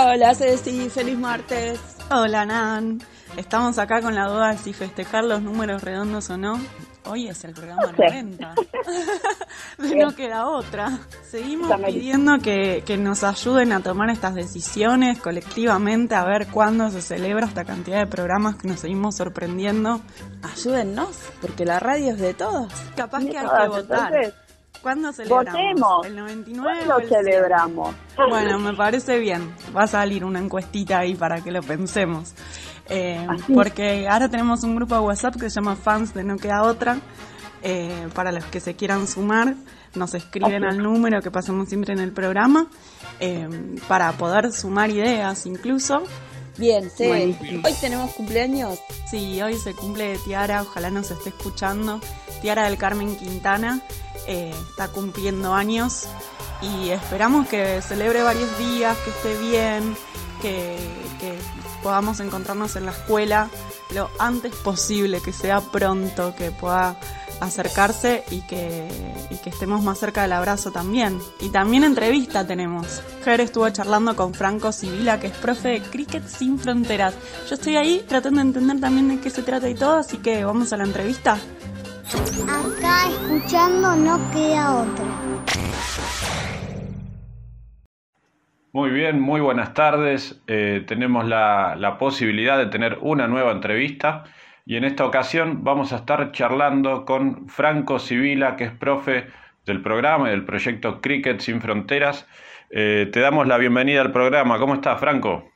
Hola Ceci, feliz martes. Hola Nan. Estamos acá con la duda de si festejar los números redondos o no. Hoy es el programa 90. no queda otra. Seguimos pidiendo que, que, nos ayuden a tomar estas decisiones colectivamente, a ver cuándo se celebra esta cantidad de programas que nos seguimos sorprendiendo. Ayúdennos, porque la radio es de todos. Capaz que hay que votar. ¿Cuándo celebramos? Votemos. ¿El 99 ¿Cuándo el celebramos? Bueno, me parece bien. Va a salir una encuestita ahí para que lo pensemos. Eh, porque ahora tenemos un grupo de WhatsApp que se llama Fans de No Queda Otra. Eh, para los que se quieran sumar, nos escriben Así. al número que pasamos siempre en el programa eh, para poder sumar ideas incluso. Bien, sí. Buenísimo. Hoy tenemos cumpleaños. Sí, hoy se cumple de Tiara, ojalá nos esté escuchando. Tiara del Carmen Quintana eh, está cumpliendo años y esperamos que celebre varios días, que esté bien, que, podamos encontrarnos en la escuela lo antes posible, que sea pronto, que pueda acercarse y que, y que estemos más cerca del abrazo también. Y también entrevista tenemos. Ger estuvo charlando con Franco Sibila, que es profe de Cricket Sin Fronteras. Yo estoy ahí tratando de entender también de qué se trata y todo, así que vamos a la entrevista. Acá escuchando no queda otra. Muy bien, muy buenas tardes. Eh, tenemos la, la posibilidad de tener una nueva entrevista y en esta ocasión vamos a estar charlando con Franco Sibila, que es profe del programa y del proyecto Cricket Sin Fronteras. Eh, te damos la bienvenida al programa. ¿Cómo estás, Franco?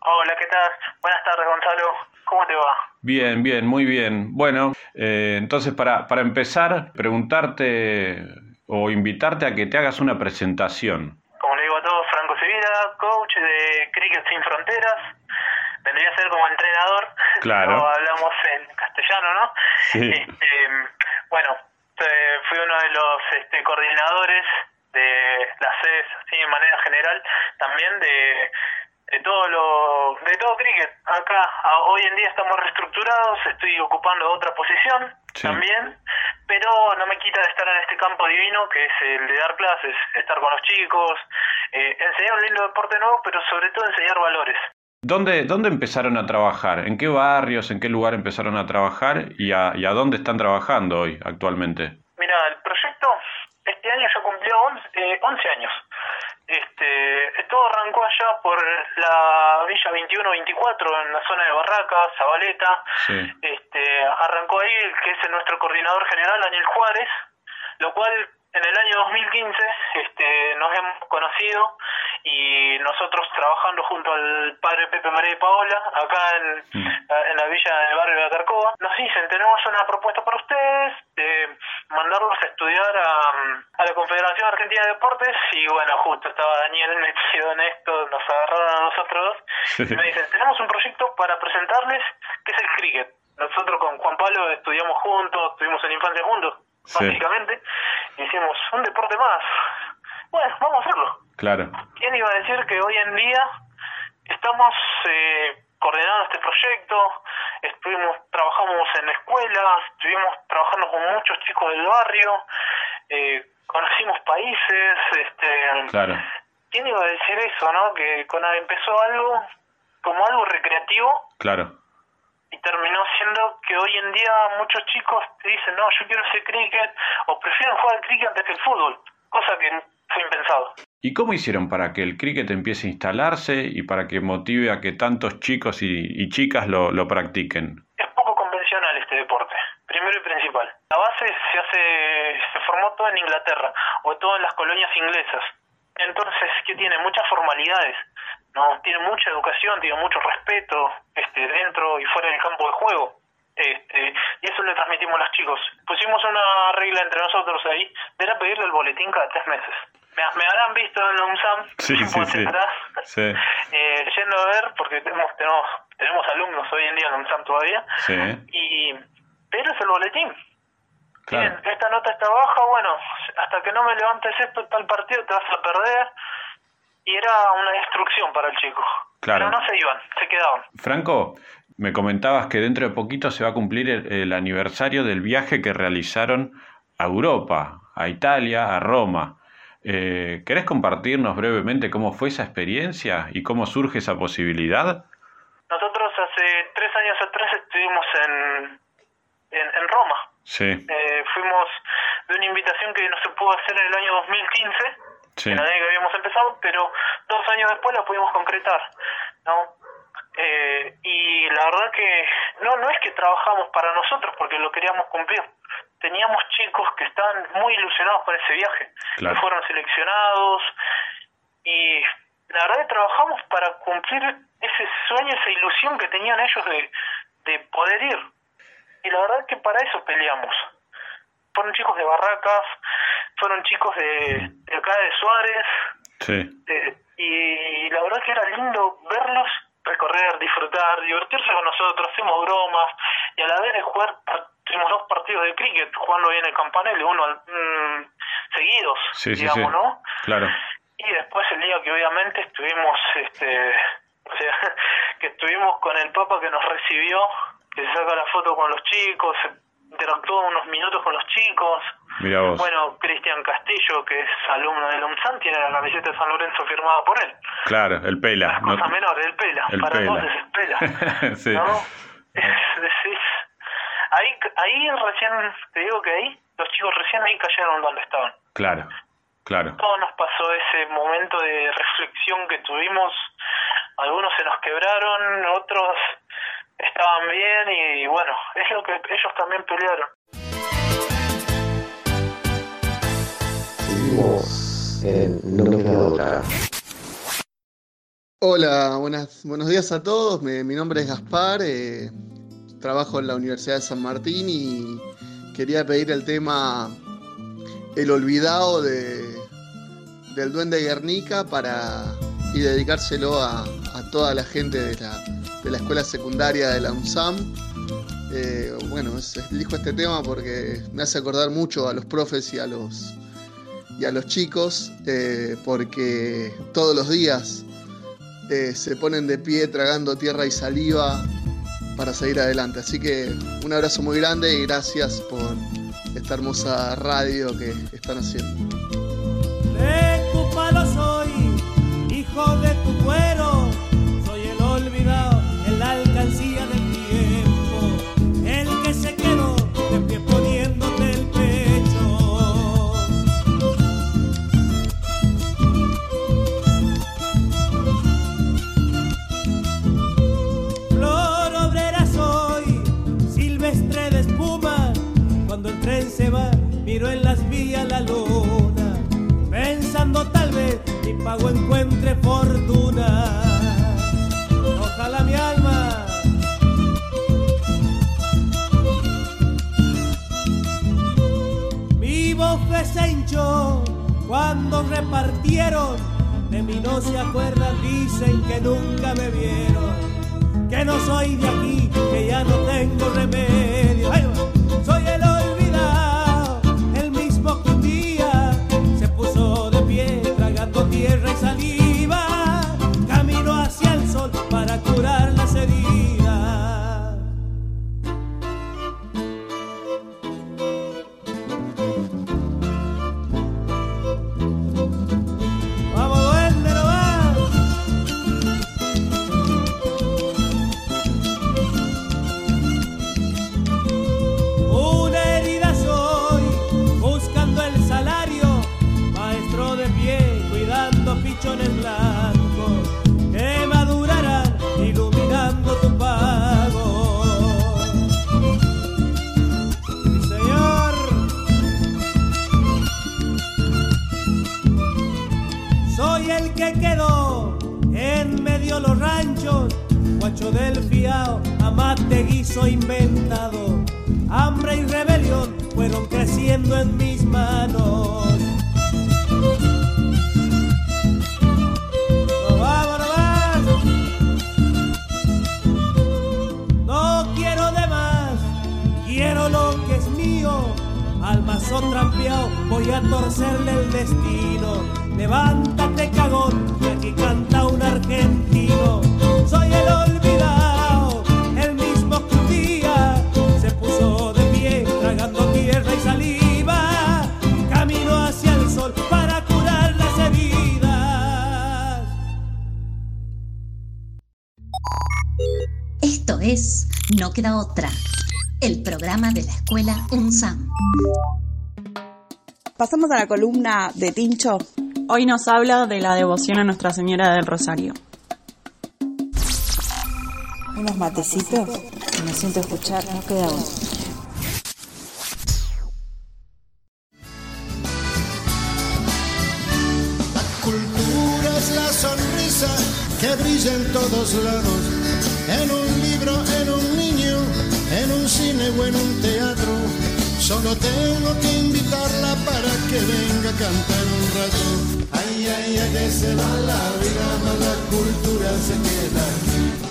Hola, ¿qué tal? Buenas tardes, Gonzalo. ¿Cómo te va? Bien, bien, muy bien. Bueno, eh, entonces para, para empezar, preguntarte o invitarte a que te hagas una presentación. Como le digo a todos, Franco Sevilla, coach de Cricket Sin Fronteras. Vendría a ser como entrenador. Claro. No hablamos en castellano, ¿no? Sí. Este, bueno, fui uno de los este, coordinadores de las sedes, así de manera general, también de, de todo lo de todo cricket. Acá a- hoy en día estamos reestructurados, estoy ocupando otra posición Sí. también, pero no me quita de estar en este campo divino que es el de dar clases, estar con los chicos, eh, enseñar un lindo deporte nuevo, pero sobre todo enseñar valores. ¿Dónde, ¿Dónde empezaron a trabajar? ¿En qué barrios, en qué lugar empezaron a trabajar y a, y a dónde están trabajando hoy actualmente? Mira, el proyecto este año ya cumplió 11, eh, 11 años. Este, todo arrancó allá por la Villa 21-24, en la zona de Barracas, Zabaleta. Sí. Este, arrancó ahí el que es nuestro coordinador general, Daniel Juárez, lo cual en el año 2015 este, nos hemos conocido y nosotros trabajando junto al padre Pepe María y Paola, acá en, en la villa del barrio de Atarcoa, nos dicen, tenemos una propuesta para ustedes, de mandarlos a estudiar a, Argentina de Deportes y bueno, justo estaba Daniel metido en esto, nos agarraron a nosotros dos y me dicen, tenemos un proyecto para presentarles que es el cricket. Nosotros con Juan Pablo estudiamos juntos, estuvimos en infancia juntos, Sí. básicamente, y hicimos un deporte más. Bueno, vamos a hacerlo. Claro. ¿Quién iba a decir que hoy en día estamos eh, coordinando este proyecto? Estuvimos, trabajamos en escuelas, estuvimos trabajando con muchos chicos del barrio, eh, conocimos países, este, Claro. ¿quién iba a decir eso, no? Que cuando empezó algo como algo recreativo Claro. y terminó siendo que hoy en día muchos chicos te dicen, no, yo quiero hacer cricket o prefieren jugar al cricket antes que el fútbol, cosa que fue impensado. ¿Y cómo hicieron para que el cricket empiece a instalarse y para que motive a que tantos chicos y, y chicas lo, lo practiquen? Es poco convencional este deporte, primero y principal. La base se hace, se formó todo en Inglaterra o todo en las colonias inglesas. Entonces, ¿qué tiene? Muchas formalidades, ¿no? Tiene mucha educación, tiene mucho respeto este, dentro y fuera del campo de juego. Este, y eso le transmitimos a los chicos. Pusimos una regla entre nosotros ahí, de era pedirle el boletín cada tres meses. Me, me habrán visto en la UNSAM, Sí, sí, sí. eh, yendo a ver, porque tenemos, tenemos, tenemos alumnos hoy en día en la UNSAM todavía, y pero es el boletín. Claro. Bien, esta nota está baja, bueno, hasta que no me levantes esto, tal partido te vas a perder. Y era una destrucción para el chico. Claro. Pero no se iban, se quedaban. Franco, me comentabas que dentro de poquito se va a cumplir el, el aniversario del viaje que realizaron a Europa, a Italia, a Roma. Eh, ¿Querés compartirnos brevemente cómo fue esa experiencia y cómo surge esa posibilidad? Nosotros hace tres años atrás estuvimos en, en, en Roma. Sí, Eh, fuimos de una invitación que no se pudo hacer en el año 2015, sí, en año que habíamos empezado, pero dos años después la pudimos concretar, ¿no? Eh, y la verdad que no no es que trabajamos para nosotros porque lo queríamos cumplir. Teníamos chicos que estaban muy ilusionados con ese viaje, Claro. que fueron seleccionados y la verdad que trabajamos para cumplir ese sueño, esa ilusión que tenían ellos de, de poder ir. Y la verdad que para eso peleamos. Fueron chicos de Barracas, fueron chicos de, de acá de Suárez, sí, y la verdad que era lindo verlos recorrer, disfrutar, divertirse con nosotros, hacemos bromas y a la vez de jugar tuvimos dos partidos de cricket jugando bien el campanel, uno al- mm, seguidos, sí, sí, digamos, sí, ¿no? claro, Y después el día que obviamente estuvimos, este, o sea, que estuvimos con el Papa que nos recibió, que se saca la foto con los chicos, se interactuó unos minutos con los chicos. mira vos, Bueno, Cristian Castillo, que es alumno de la UNSAN, tiene la camiseta de San Lorenzo firmada por él. claro, el pela, Las no- cosas menores, el pela. el Para pela. todos es el pela. Sí. ¿no? Es- es- ahí, ahí recién, te digo que ahí, los chicos recién ahí cayeron donde estaban. claro, claro, Todo nos pasó ese momento de reflexión que tuvimos. Algunos se nos quebraron, otros estaban bien y bueno, es lo que ellos también pelearon. Seguimos en No me queda otra. Hola, buenas, buenos días a todos. Mi nombre es Gaspar, eh, trabajo en la Universidad de San Martín y quería pedir el tema El olvidado de, del Duende Guernica para, y dedicárselo a, a toda la gente de la, de la escuela secundaria de la UNSAM. Eh, bueno, es- elijo este tema porque me hace acordar mucho a los profes y a los, y a los chicos, eh, porque todos los días eh, se ponen de pie tragando tierra y saliva para seguir adelante. Así que un abrazo muy grande y gracias por esta hermosa radio que están haciendo. La luna, pensando tal vez mi pago encuentre fortuna. Ojalá mi alma mi bofe se hinchó cuando repartieron, de mí no se acuerdan, dicen que nunca me vieron que no soy de aquí, que ya no tengo remedio. Soy el olvidado, Levántate, cagón, que aquí canta un argentino. Soy el olvidado, el mismo que un día se puso de pie, tragando tierra y saliva. Camino hacia el sol para curar las heridas. Esto es No Queda Otra, el programa de la escuela UNSAM. Pasamos a la columna de Tincho. Hoy nos habla de la devoción a Nuestra Señora del Rosario. Unos matecitos que me siento escuchar, no queda otro. Cultura es la sonrisa que brilla en todos lados, en un libro, en un niño, en un cine o en un teatro. Solo tengo que invitarla para que venga a cantar un rato. Ay, ay, ay, que se va la vida, más la cultura se queda aquí.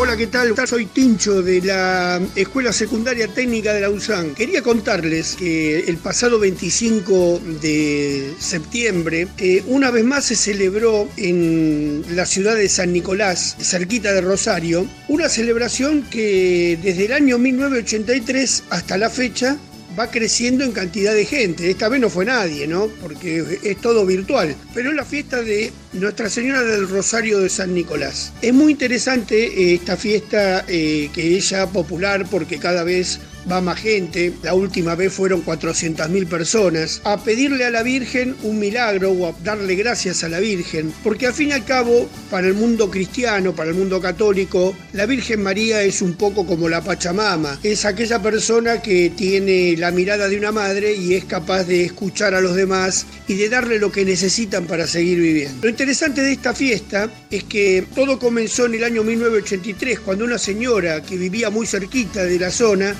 Hola, ¿qué tal? Soy Tincho de la Escuela Secundaria Técnica de la USAN. Quería contarles que el pasado 25 de septiembre, eh, una vez más se celebró en la ciudad de San Nicolás, cerquita de Rosario, una celebración que desde el año 1983 hasta la fecha va creciendo en cantidad de gente. Esta vez no fue nadie, ¿no? Porque es todo virtual. Pero es la fiesta de Nuestra Señora del Rosario de San Nicolás. Es muy interesante eh, esta fiesta eh, que es ya popular porque cada vez va más gente, la última vez fueron 400.000 personas, a pedirle a la Virgen un milagro o a darle gracias a la Virgen, porque al fin y al cabo, para el mundo cristiano, para el mundo católico, la Virgen María es un poco como la Pachamama, es aquella persona que tiene la mirada de una madre y es capaz de escuchar a los demás y de darle lo que necesitan para seguir viviendo. Lo interesante de esta fiesta es que todo comenzó en el año 1983, cuando una señora que vivía muy cerquita de la zona,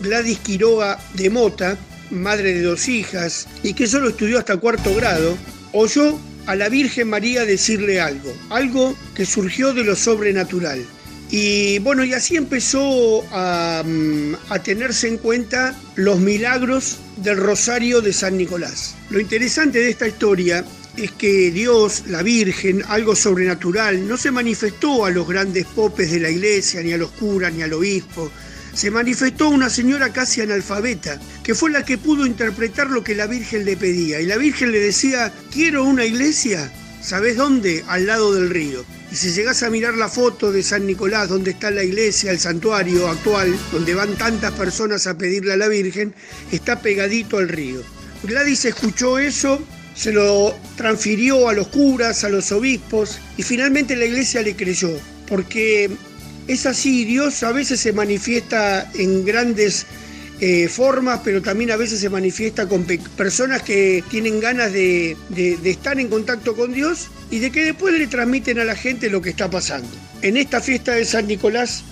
Gladys Quiroga de Mota, madre de dos hijas y que solo estudió hasta cuarto grado, oyó a la Virgen María decirle algo, algo que surgió de lo sobrenatural. Y bueno, y así empezó a, mm, a, tenerse en cuenta los milagros del Rosario de San Nicolás. Lo interesante de esta historia es que Dios, la Virgen, algo sobrenatural, no se manifestó a los grandes popes de la iglesia, ni a los curas, ni al obispo, se manifestó una señora casi analfabeta, que fue la que pudo interpretar lo que la Virgen le pedía. Y la Virgen le decía, quiero una iglesia, ¿sabes dónde? Al lado del río. Y si llegás a mirar la foto de San Nicolás, donde está la iglesia, el santuario actual, donde van tantas personas a pedirle a la Virgen, está pegadito al río. Gladys escuchó eso, se lo transfirió a los curas, a los obispos, y finalmente la iglesia le creyó, porque es así, Dios a veces se manifiesta en grandes eh, formas, pero también a veces se manifiesta con personas que tienen ganas de, de, de estar en contacto con Dios y de que después le transmiten a la gente lo que está pasando. En esta fiesta de San Nicolás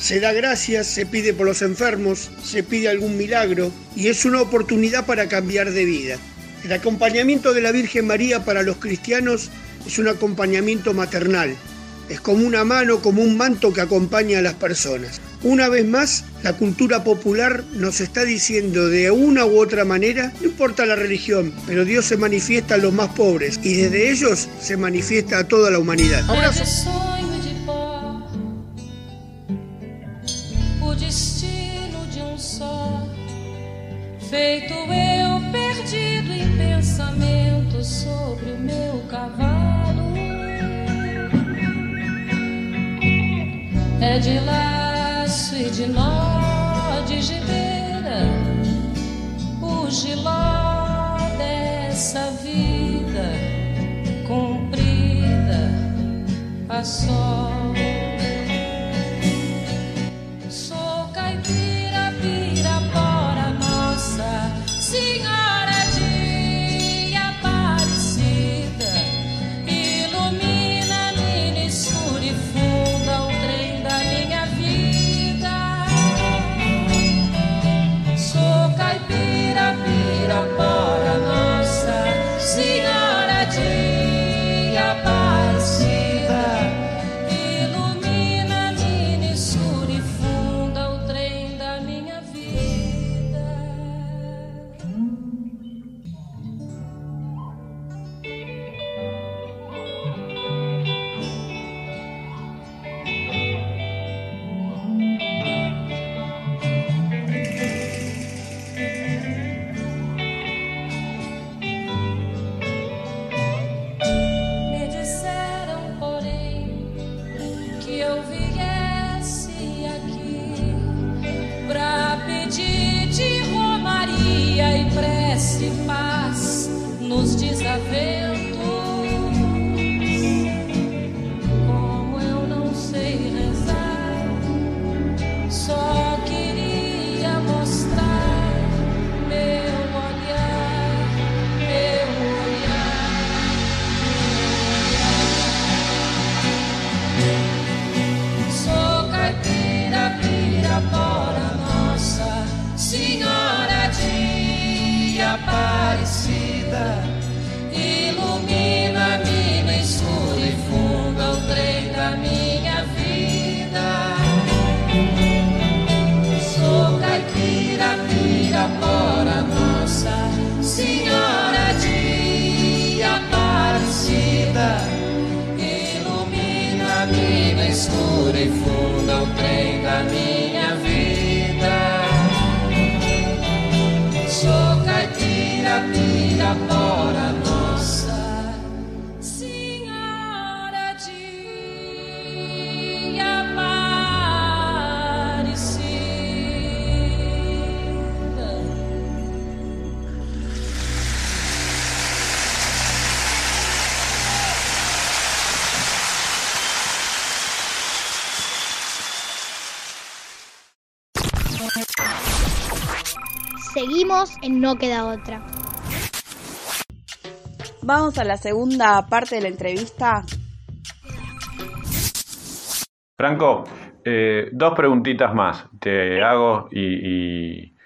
se da gracias, se pide por los enfermos, se pide algún milagro y es una oportunidad para cambiar de vida. El acompañamiento de la Virgen María para los cristianos es un acompañamiento maternal, es como una mano, como un manto que acompaña a las personas. Una vez más, la cultura popular nos está diciendo de una u otra manera, no importa la religión, pero Dios se manifiesta a los más pobres y desde ellos se manifiesta a toda la humanidad. Abrazo. De laço e de nó de gibeira O giló dessa vida Comprida a só might be En No Queda Otra. Vamos a la segunda parte de la entrevista. Franco, eh, dos preguntitas más te hago y, y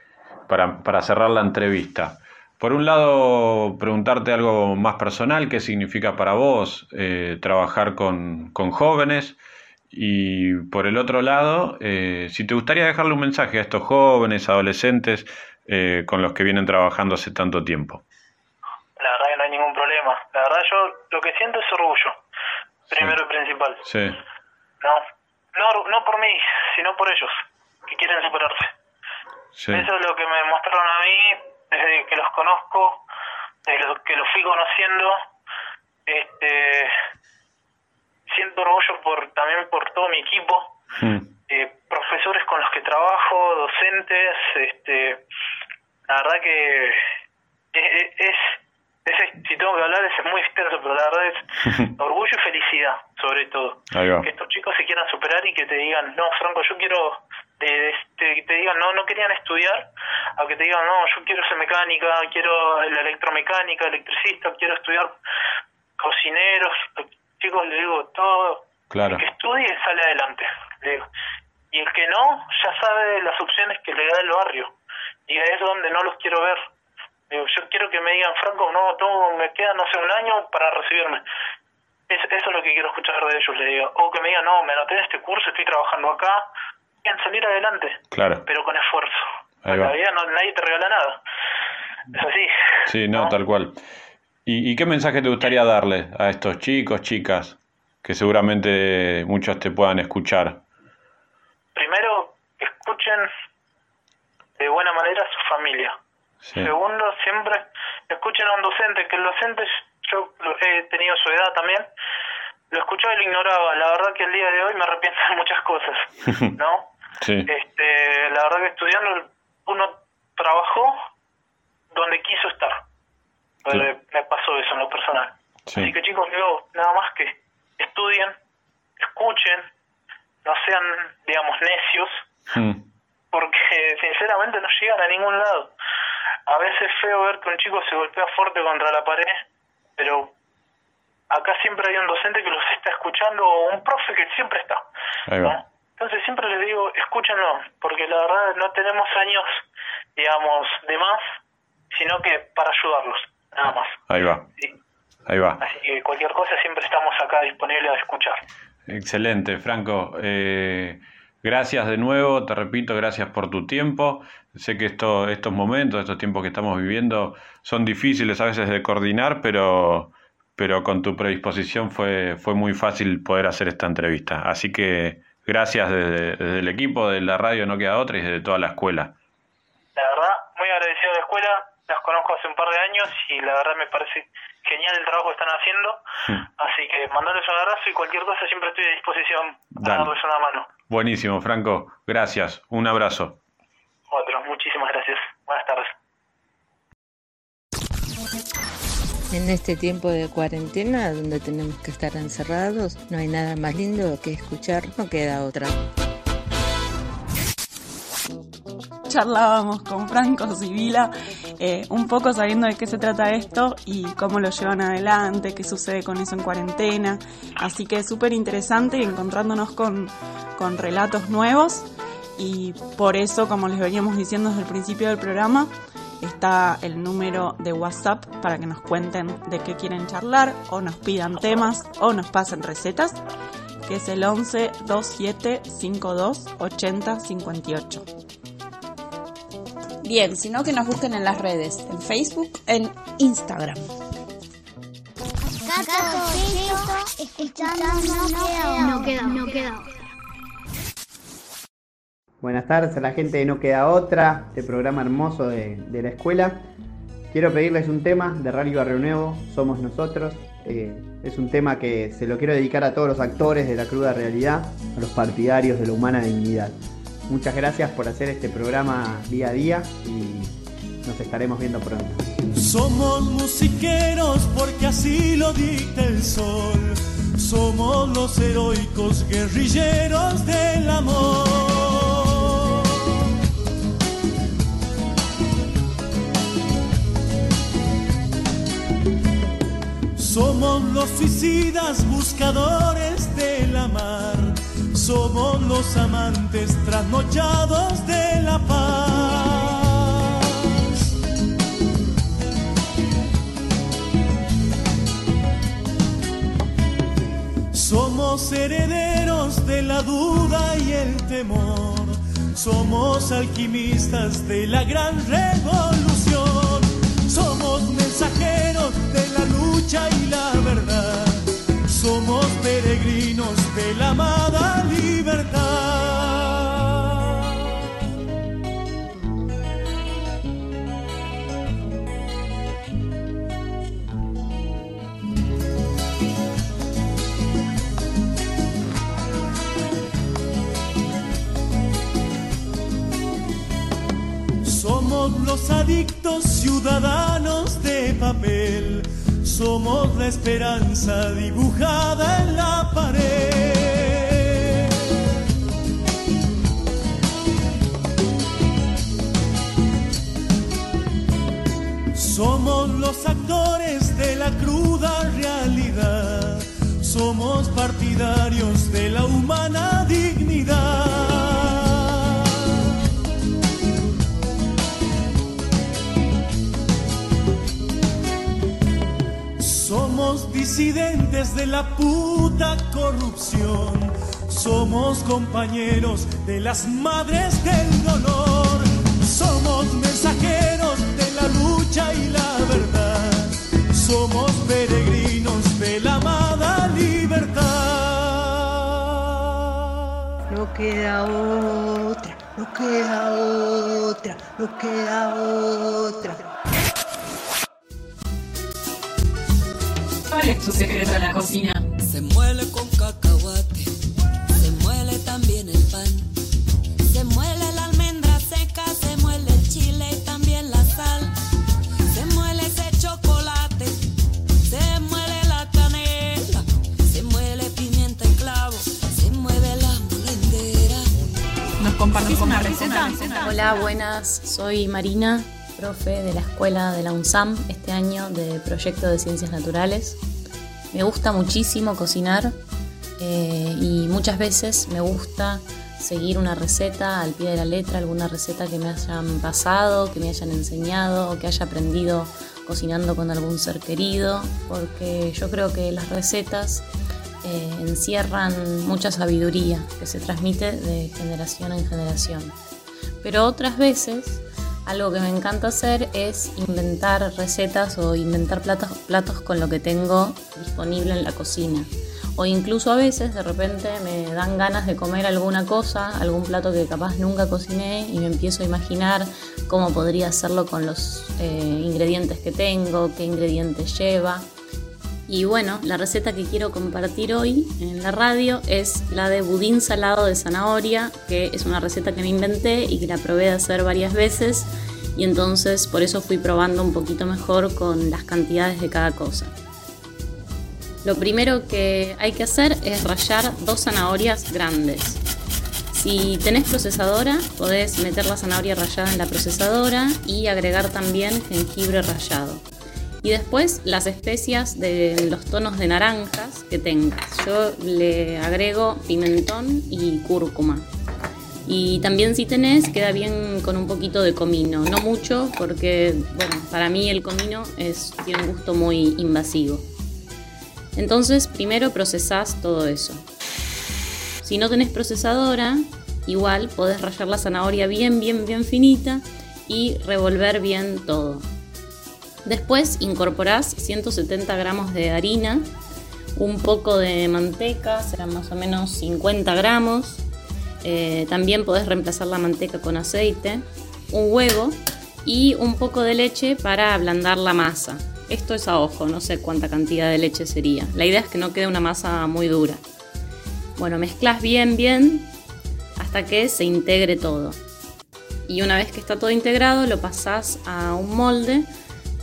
para, para cerrar la entrevista. Por un lado, preguntarte algo más personal, qué significa para vos eh, trabajar con, con jóvenes. Y por el otro lado, eh, si te gustaría dejarle un mensaje a estos jóvenes, adolescentes eh, con los que vienen trabajando hace tanto tiempo. La verdad que no hay ningún problema. La verdad yo lo que siento es orgullo, primero y principal. Sí, No, no, no por mí, sino por ellos, que quieren superarse. sí, Eso es lo que me mostraron a mí desde que los conozco, desde lo que los fui conociendo. Este, siento orgullo por también por todo mi equipo, Mm, eh, profesores con los que trabajo, docentes. Este, la verdad que es, es, es- si tengo que hablar es muy extenso, pero la verdad es orgullo y felicidad, sobre todo. Que estos chicos se quieran superar y que te digan, no, Franco, yo quiero, de, de- te, te digan, no, no querían estudiar, a que te digan, no, yo quiero ser mecánica, quiero la electromecánica, electricista, quiero estudiar cocineros. Chicos, les digo, todo, claro, el que estudie sale adelante. le digo. Y el que no, ya sabe las opciones que le da el barrio. Y ahí es donde no los quiero ver. Digo, yo quiero que me digan, Franco, no, me queda, no sé, un año para recibirme. Es, eso es lo que quiero escuchar de ellos, le digo. O que me digan, no, me anoté en este curso, estoy trabajando acá. Quieren salir adelante, claro. pero con esfuerzo. La vida no, nadie te regala nada. Es así. Sí, no, tal cual. ¿Y, y qué mensaje te gustaría darle a estos chicos, chicas, que seguramente muchos te puedan escuchar? Primero, escuchen de buena manera a su familia. Sí, Segundo, siempre escuchen a un docente, que el docente, yo he tenido su edad también, lo escuchaba y lo ignoraba. La verdad que el día de hoy me arrepiento de muchas cosas, ¿no? sí, Este, la verdad que estudiando uno trabajó donde quiso estar. Sí. Me, me pasó eso en lo personal. sí. Así que chicos, digo, nada más que estudien, escuchen, no sean, digamos, necios, Mm. porque sinceramente no llegan a ningún lado. A veces es feo ver que un chico se golpea fuerte contra la pared, pero acá siempre hay un docente que los está escuchando o un profe que siempre está. Entonces siempre les digo, escúchenlo, porque la verdad no tenemos años, digamos, de más, sino que para ayudarlos, nada más. Ahí va. Ahí va. Así que cualquier cosa siempre estamos acá disponibles a escuchar. Excelente, Franco. Eh, gracias de nuevo, te repito, gracias por tu tiempo. Sé que esto, estos momentos, estos tiempos que estamos viviendo son difíciles a veces de coordinar, pero, pero con tu predisposición fue, fue muy fácil poder hacer esta entrevista. Así que gracias desde, desde el equipo de la radio No Queda Otra y desde toda la escuela. La verdad, muy agradecido a la escuela, las conozco hace un par de años y la verdad me parece genial el trabajo que están haciendo. Así que mandarles un abrazo y cualquier cosa siempre estoy a disposición para darles una mano. Buenísimo, Franco. Gracias. Un abrazo. Otro, muchísimas gracias. Buenas tardes. En este tiempo de cuarentena, donde tenemos que estar encerrados, no hay nada más lindo que escuchar, no queda otra. charlábamos con Franco Sibila, eh, un poco sabiendo de qué se trata esto y cómo lo llevan adelante, qué sucede con eso en cuarentena. Así que es súper interesante y encontrándonos con, con relatos nuevos y por eso, como les veníamos diciendo desde el principio del programa, está el número de WhatsApp para que nos cuenten de qué quieren charlar o nos pidan temas o nos pasen recetas, que es el 11 27 52 80 58. Bien, sino que nos busquen en las redes, en Facebook, en Instagram. Buenas tardes a la gente de No Queda Otra, este programa hermoso de, de la escuela. Quiero pedirles un tema de Radio Barrio Nuevo, Somos Nosotros. Eh, es un tema que se lo quiero dedicar a todos los actores de la cruda realidad, a los partidarios de la humana dignidad. Muchas gracias por hacer este programa día a día y nos estaremos viendo pronto. Somos musiqueros porque así lo dicta el sol. Somos los heroicos guerrilleros del amor. Somos los suicidas buscadores de la mar. Somos los amantes trasnochados de la paz. Somos herederos de la duda y el temor. Somos alquimistas de la gran revolución. Somos mensajeros de la lucha y la verdad. Somos peregrinos de la amada libertad. Somos los adictos ciudadanos. Somos la esperanza dibujada en la pared. Somos los actores de la cruda realidad. Somos partidarios de la humana dignidad. Disidentes de la puta corrupción. Somos compañeros de las madres del dolor. Somos mensajeros de la lucha y la verdad. Somos peregrinos de la amada libertad. No queda otra, no queda otra, no queda otra. es tu secreto en la cocina. Se muele con cacahuate, se muele también el pan, se muele la almendra seca, se muele el chile y también la sal, se muele ese chocolate, se muele la canela, se muele pimienta y clavo, se mueve la molendera. Nos compartimos una receta. Hola, buenas, soy Marina profe de la escuela de la UNSAM este año de proyecto de ciencias naturales. Me gusta muchísimo cocinar eh, y muchas veces me gusta seguir una receta al pie de la letra, alguna receta que me hayan pasado, que me hayan enseñado o que haya aprendido cocinando con algún ser querido, porque yo creo que las recetas eh, encierran mucha sabiduría que se transmite de generación en generación. Pero otras veces algo que me encanta hacer es inventar recetas o inventar platos, platos con lo que tengo disponible en la cocina. O incluso a veces de repente me dan ganas de comer alguna cosa, algún plato que capaz nunca cociné y me empiezo a imaginar cómo podría hacerlo con los eh, ingredientes que tengo, qué ingredientes lleva. Y bueno, la receta que quiero compartir hoy en la radio es la de budín salado de zanahoria, que es una receta que me inventé y que la probé de hacer varias veces y entonces por eso fui probando un poquito mejor con las cantidades de cada cosa. Lo primero que hay que hacer es rallar dos zanahorias grandes. Si tenés procesadora, podés meter la zanahoria rallada en la procesadora y agregar también jengibre rallado. Y después las especias de los tonos de naranjas que tengas. Yo le agrego pimentón y cúrcuma. Y también si tenés, queda bien con un poquito de comino. No mucho, porque bueno, para mí el comino es, tiene un gusto muy invasivo. Entonces, primero procesás todo eso. Si no tenés procesadora, igual podés rallar la zanahoria bien, bien, bien finita y revolver bien todo. Después incorporás 170 gramos de harina, un poco de manteca, serán más o menos 50 gramos. Eh, también podés reemplazar la manteca con aceite, un huevo y un poco de leche para ablandar la masa. Esto es a ojo, no sé cuánta cantidad de leche sería. La idea es que no quede una masa muy dura. Bueno, mezclas bien, bien hasta que se integre todo. Y una vez que está todo integrado, lo pasás a un molde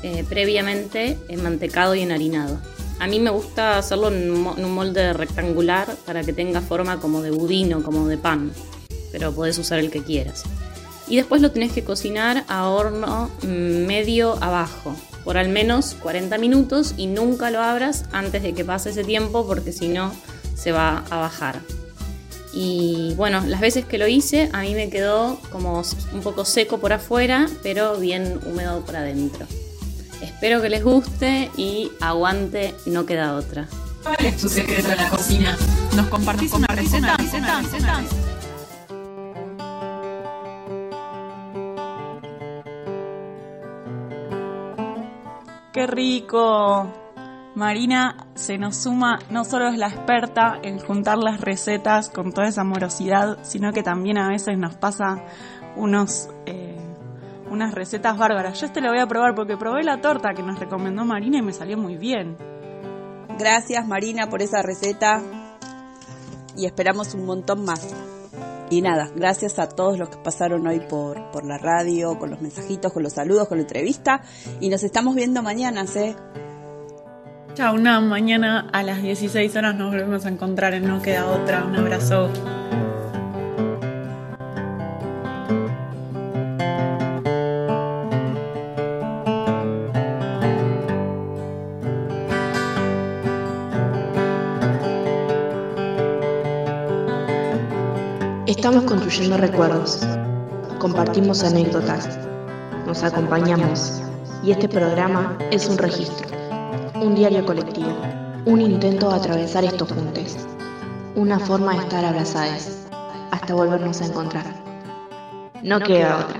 eh, previamente enmantecado y enharinado. A mí me gusta hacerlo en un molde rectangular para que tenga forma como de budín o como de pan, pero podés usar el que quieras. Y después lo tenés que cocinar a horno medio abajo, por al menos 40 minutos y nunca lo abras antes de que pase ese tiempo porque si no se va a bajar. Y bueno, las veces que lo hice a mí me quedó como un poco seco por afuera, pero bien húmedo por adentro. Espero que les guste y aguante, no queda otra. ¿Cuál es tu secreto en la cocina? ¿Nos compartís, una, receta? ¡Qué rico! Marina se nos suma, no solo es la experta en juntar las recetas con toda esa amorosidad, sino que también a veces nos pasa unos... Eh, unas recetas bárbaras. Yo este lo voy a probar porque probé la torta que nos recomendó Marina y me salió muy bien. Gracias Marina por esa receta y esperamos un montón más. Y nada, gracias a todos los que pasaron hoy por, por la radio, con los mensajitos, con los saludos, con la entrevista. Y nos estamos viendo mañana, ¿eh? Chao, una mañana a las 16 horas nos volvemos a encontrar en No Queda Otra. Un abrazo. Construyendo recuerdos, compartimos anécdotas, nos acompañamos. Y este programa es un registro, un diario colectivo, un intento de atravesar estos juntos, una forma de estar abrazadas hasta volvernos a encontrar. No queda otra.